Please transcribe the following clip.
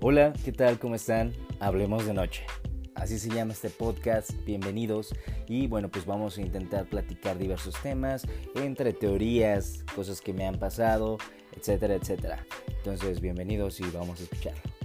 Hola, ¿qué tal? ¿Cómo están? Hablemos de noche. Así se llama este podcast, bienvenidos y bueno pues vamos a intentar platicar diversos temas entre teorías, cosas que me han pasado, etcétera, etcétera. Entonces bienvenidos y vamos a escucharlo.